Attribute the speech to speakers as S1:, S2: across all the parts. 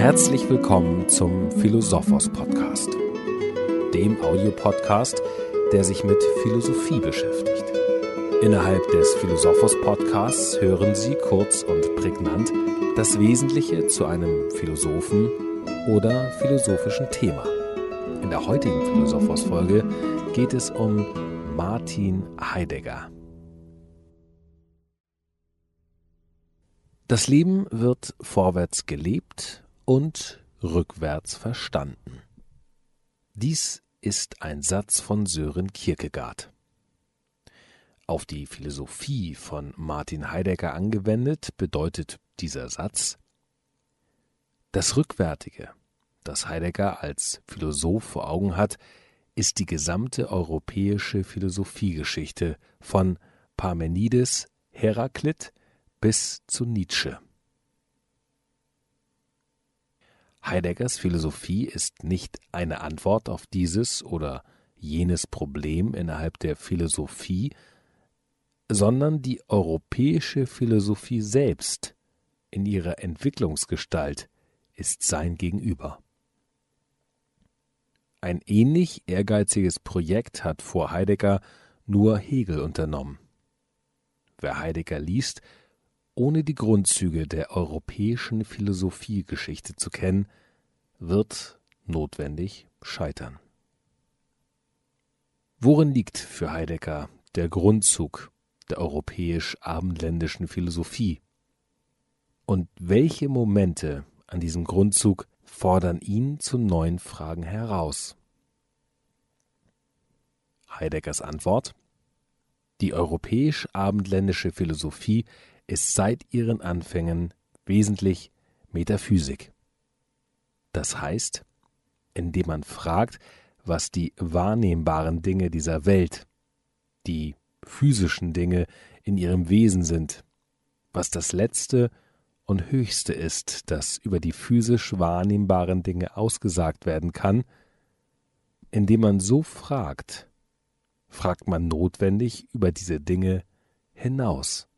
S1: Herzlich willkommen zum Philosophos Podcast, dem Audiopodcast, der sich mit Philosophie beschäftigt. Innerhalb des Philosophos Podcasts hören Sie kurz und prägnant das Wesentliche zu einem Philosophen oder philosophischen Thema. In der heutigen Philosophos Folge geht es um Martin Heidegger. Das Leben wird vorwärts gelebt und rückwärts verstanden. Dies ist ein Satz von Sören Kierkegaard. Auf die Philosophie von Martin Heidegger angewendet bedeutet dieser Satz Das Rückwärtige, das Heidegger als Philosoph vor Augen hat, ist die gesamte europäische Philosophiegeschichte von Parmenides, Heraklit bis zu Nietzsche. Heideggers Philosophie ist nicht eine Antwort auf dieses oder jenes Problem innerhalb der Philosophie, sondern die europäische Philosophie selbst in ihrer Entwicklungsgestalt ist sein Gegenüber. Ein ähnlich ehrgeiziges Projekt hat vor Heidegger nur Hegel unternommen. Wer Heidegger liest, ohne die Grundzüge der europäischen Philosophiegeschichte zu kennen, wird notwendig scheitern. Worin liegt für Heidegger der Grundzug der europäisch-abendländischen Philosophie? Und welche Momente an diesem Grundzug fordern ihn zu neuen Fragen heraus? Heideggers Antwort Die europäisch-abendländische Philosophie ist seit ihren Anfängen wesentlich Metaphysik. Das heißt, indem man fragt, was die wahrnehmbaren Dinge dieser Welt, die physischen Dinge in ihrem Wesen sind, was das Letzte und Höchste ist, das über die physisch wahrnehmbaren Dinge ausgesagt werden kann, indem man so fragt, fragt man notwendig über diese Dinge hinaus.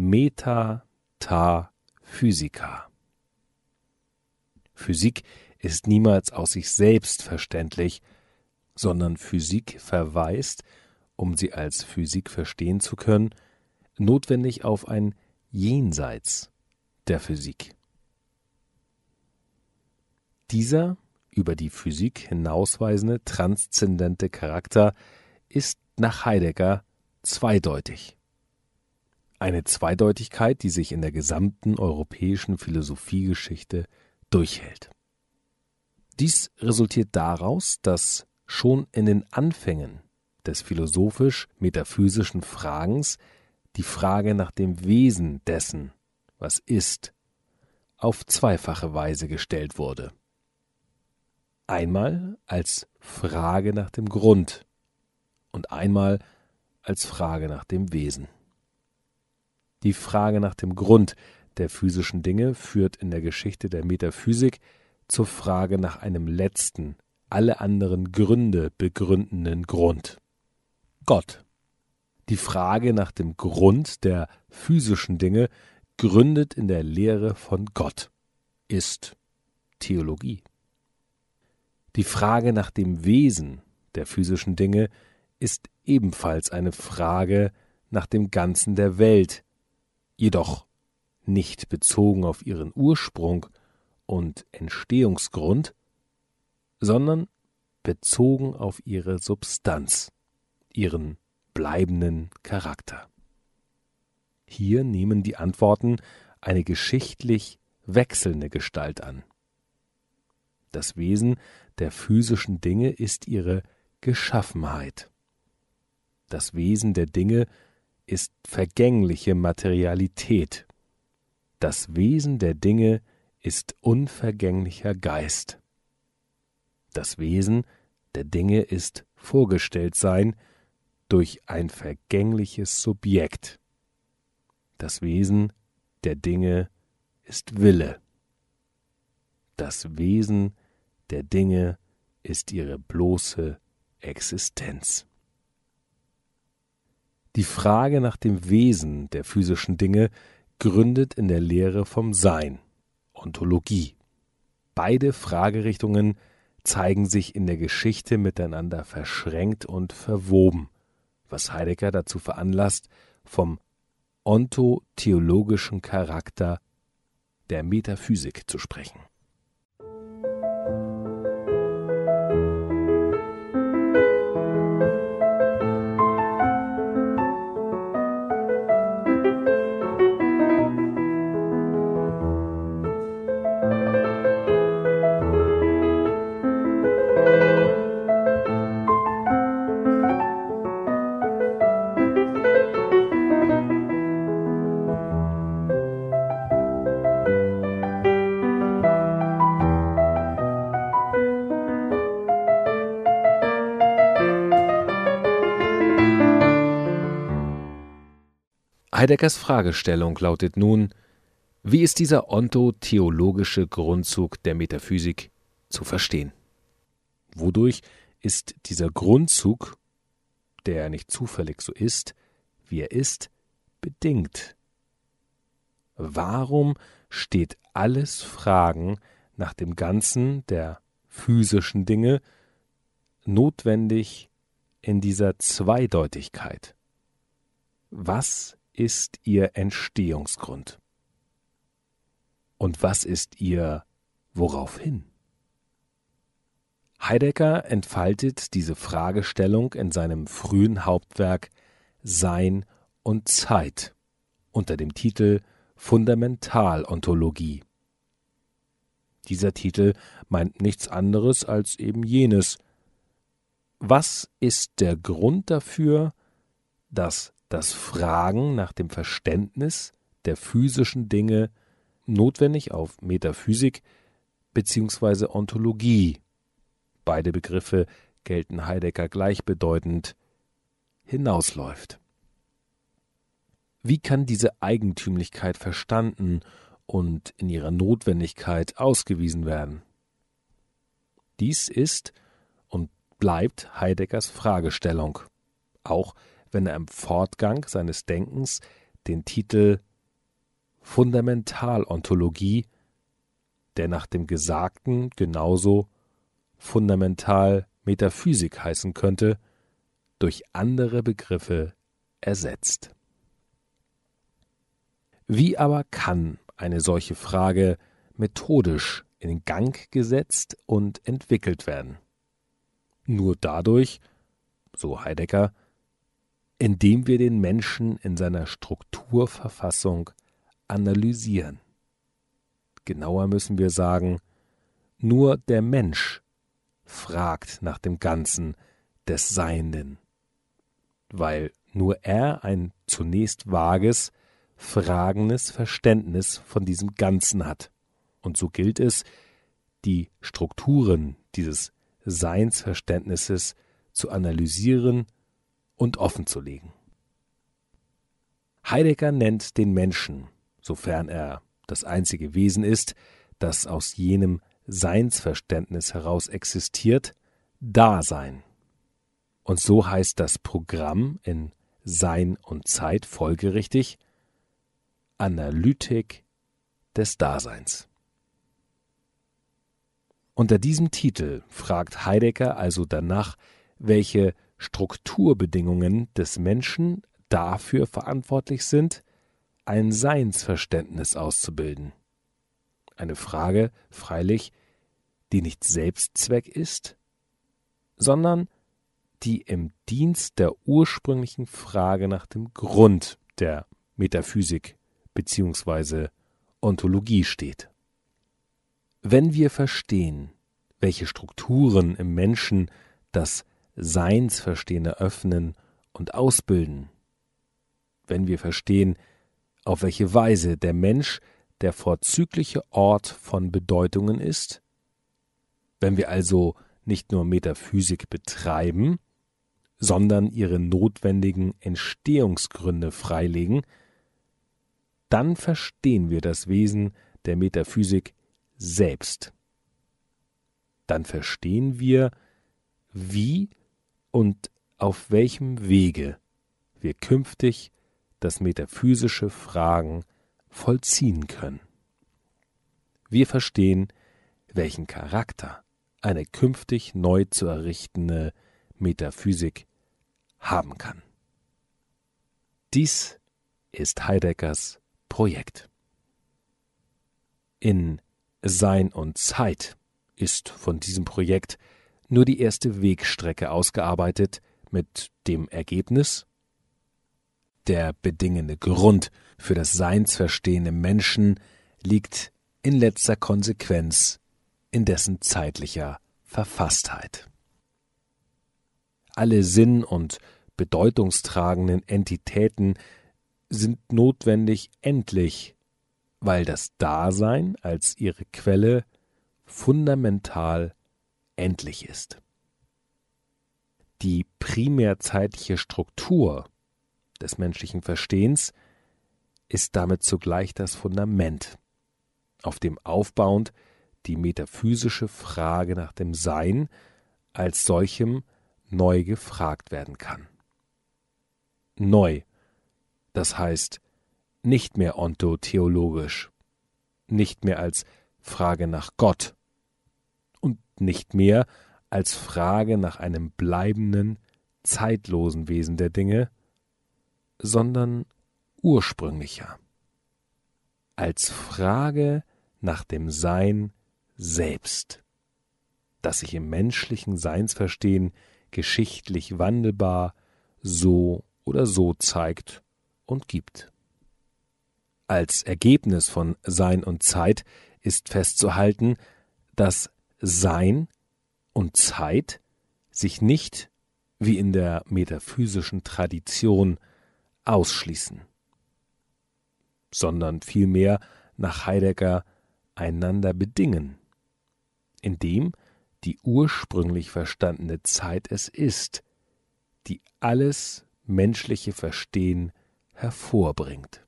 S1: Meta ta Physica. Physik ist niemals aus sich selbst verständlich, sondern Physik verweist, um sie als Physik verstehen zu können, notwendig auf ein Jenseits der Physik. Dieser über die Physik hinausweisende transzendente Charakter ist nach Heidegger zweideutig. Eine Zweideutigkeit, die sich in der gesamten europäischen Philosophiegeschichte durchhält. Dies resultiert daraus, dass schon in den Anfängen des philosophisch-metaphysischen Fragens die Frage nach dem Wesen dessen, was ist, auf zweifache Weise gestellt wurde. Einmal als Frage nach dem Grund und einmal als Frage nach dem Wesen. Die Frage nach dem Grund der physischen Dinge führt in der Geschichte der Metaphysik zur Frage nach einem letzten, alle anderen Gründe begründenden Grund. Gott. Die Frage nach dem Grund der physischen Dinge gründet in der Lehre von Gott, ist Theologie. Die Frage nach dem Wesen der physischen Dinge ist ebenfalls eine Frage nach dem Ganzen der Welt, jedoch nicht bezogen auf ihren Ursprung und Entstehungsgrund, sondern bezogen auf ihre Substanz, ihren bleibenden Charakter. Hier nehmen die Antworten eine geschichtlich wechselnde Gestalt an. Das Wesen der physischen Dinge ist ihre Geschaffenheit. Das Wesen der Dinge ist vergängliche Materialität. Das Wesen der Dinge ist unvergänglicher Geist. Das Wesen der Dinge ist vorgestellt sein durch ein vergängliches Subjekt. Das Wesen der Dinge ist Wille. Das Wesen der Dinge ist ihre bloße Existenz. Die Frage nach dem Wesen der physischen Dinge gründet in der Lehre vom Sein Ontologie. Beide Fragerichtungen zeigen sich in der Geschichte miteinander verschränkt und verwoben, was Heidegger dazu veranlasst, vom ontotheologischen Charakter der Metaphysik zu sprechen. Heideggers Fragestellung lautet nun, wie ist dieser ontotheologische Grundzug der Metaphysik zu verstehen? Wodurch ist dieser Grundzug, der nicht zufällig so ist, wie er ist, bedingt? Warum steht alles Fragen nach dem Ganzen der physischen Dinge notwendig in dieser Zweideutigkeit? Was ist ihr Entstehungsgrund? Und was ist ihr woraufhin? Heidegger entfaltet diese Fragestellung in seinem frühen Hauptwerk Sein und Zeit unter dem Titel Fundamentalontologie. Dieser Titel meint nichts anderes als eben jenes. Was ist der Grund dafür, dass das Fragen nach dem Verständnis der physischen Dinge notwendig auf Metaphysik bzw. Ontologie beide Begriffe gelten Heidegger gleichbedeutend hinausläuft. Wie kann diese Eigentümlichkeit verstanden und in ihrer Notwendigkeit ausgewiesen werden? Dies ist und bleibt Heideggers Fragestellung, auch wenn er im Fortgang seines Denkens den Titel Fundamentalontologie, der nach dem Gesagten genauso fundamental Metaphysik heißen könnte, durch andere Begriffe ersetzt. Wie aber kann eine solche Frage methodisch in Gang gesetzt und entwickelt werden? Nur dadurch, so Heidegger, indem wir den Menschen in seiner Strukturverfassung analysieren. Genauer müssen wir sagen, nur der Mensch fragt nach dem Ganzen des Seienden, weil nur er ein zunächst vages, fragendes Verständnis von diesem Ganzen hat. Und so gilt es, die Strukturen dieses Seinsverständnisses zu analysieren und offenzulegen. Heidegger nennt den Menschen, sofern er das einzige Wesen ist, das aus jenem Seinsverständnis heraus existiert, Dasein. Und so heißt das Programm in Sein und Zeit folgerichtig Analytik des Daseins. Unter diesem Titel fragt Heidegger also danach, welche Strukturbedingungen des Menschen dafür verantwortlich sind, ein Seinsverständnis auszubilden. Eine Frage, freilich, die nicht Selbstzweck ist, sondern die im Dienst der ursprünglichen Frage nach dem Grund der Metaphysik bzw. Ontologie steht. Wenn wir verstehen, welche Strukturen im Menschen das Seinsverstehen eröffnen und ausbilden, wenn wir verstehen, auf welche Weise der Mensch der vorzügliche Ort von Bedeutungen ist, wenn wir also nicht nur Metaphysik betreiben, sondern ihre notwendigen Entstehungsgründe freilegen, dann verstehen wir das Wesen der Metaphysik selbst. Dann verstehen wir, wie und auf welchem Wege wir künftig das metaphysische Fragen vollziehen können. wir verstehen, welchen Charakter eine künftig neu zu errichtende Metaphysik haben kann. Dies ist Heideggers Projekt. In Sein und Zeit ist von diesem Projekt nur die erste Wegstrecke ausgearbeitet mit dem Ergebnis, der bedingende Grund für das Seinsverstehen im Menschen liegt in letzter Konsequenz in dessen zeitlicher Verfasstheit. Alle sinn- und bedeutungstragenden Entitäten sind notwendig endlich, weil das Dasein als ihre Quelle fundamental endlich ist. Die primärzeitliche Struktur des menschlichen Verstehens ist damit zugleich das Fundament, auf dem aufbauend die metaphysische Frage nach dem Sein als solchem neu gefragt werden kann. Neu, das heißt nicht mehr ontotheologisch, nicht mehr als Frage nach Gott nicht mehr als Frage nach einem bleibenden, zeitlosen Wesen der Dinge, sondern ursprünglicher, als Frage nach dem Sein selbst, das sich im menschlichen Seinsverstehen geschichtlich wandelbar so oder so zeigt und gibt. Als Ergebnis von Sein und Zeit ist festzuhalten, dass Sein und Zeit sich nicht, wie in der metaphysischen Tradition, ausschließen, sondern vielmehr nach Heidegger einander bedingen indem die ursprünglich verstandene Zeit es ist, die alles menschliche Verstehen hervorbringt.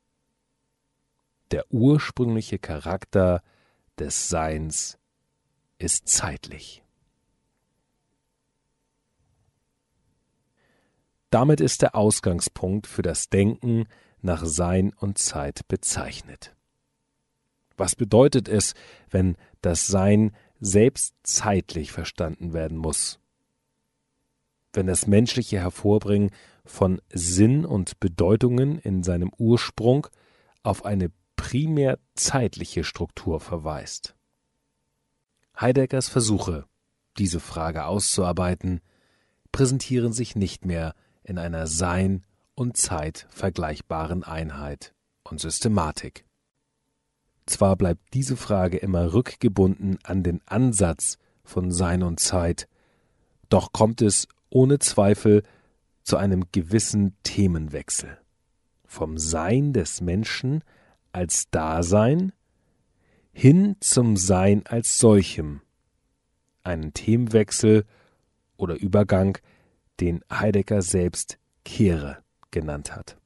S1: Der ursprüngliche Charakter des Seins ist zeitlich. Damit ist der Ausgangspunkt für das Denken nach Sein und Zeit bezeichnet. Was bedeutet es, wenn das Sein selbst zeitlich verstanden werden muss. Wenn das menschliche Hervorbringen von Sinn und Bedeutungen in seinem Ursprung auf eine primär zeitliche Struktur verweist. Heideggers Versuche, diese Frage auszuarbeiten, präsentieren sich nicht mehr in einer Sein und Zeit vergleichbaren Einheit und Systematik. Zwar bleibt diese Frage immer rückgebunden an den Ansatz von Sein und Zeit, doch kommt es ohne Zweifel zu einem gewissen Themenwechsel. Vom Sein des Menschen als Dasein hin zum Sein als solchem. Einen Themenwechsel oder Übergang, den Heidegger selbst Kehre genannt hat.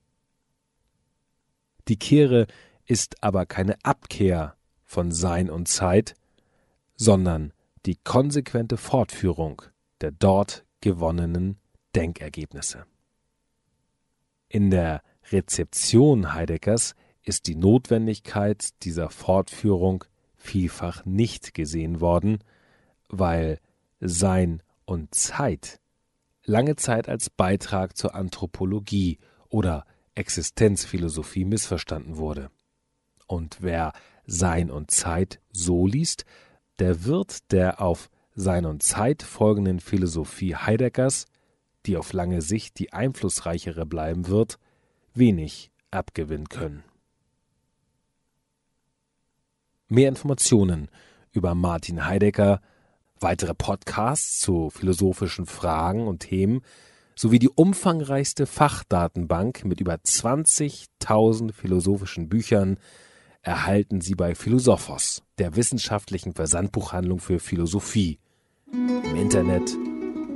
S1: Die Kehre ist aber keine Abkehr von Sein und Zeit, sondern die konsequente Fortführung der dort gewonnenen Denkergebnisse. In der Rezeption Heideggers ist die Notwendigkeit dieser Fortführung vielfach nicht gesehen worden, weil Sein und Zeit lange Zeit als Beitrag zur Anthropologie oder Existenzphilosophie missverstanden wurde. Und wer Sein und Zeit so liest, der wird der auf Sein und Zeit folgenden Philosophie Heideggers, die auf lange Sicht die einflussreichere bleiben wird, wenig abgewinnen können. Mehr Informationen über Martin Heidegger, weitere Podcasts zu philosophischen Fragen und Themen sowie die umfangreichste Fachdatenbank mit über 20.000 philosophischen Büchern erhalten Sie bei Philosophos, der wissenschaftlichen Versandbuchhandlung für Philosophie, im Internet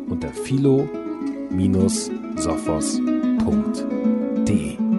S1: unter philo-sophos.de.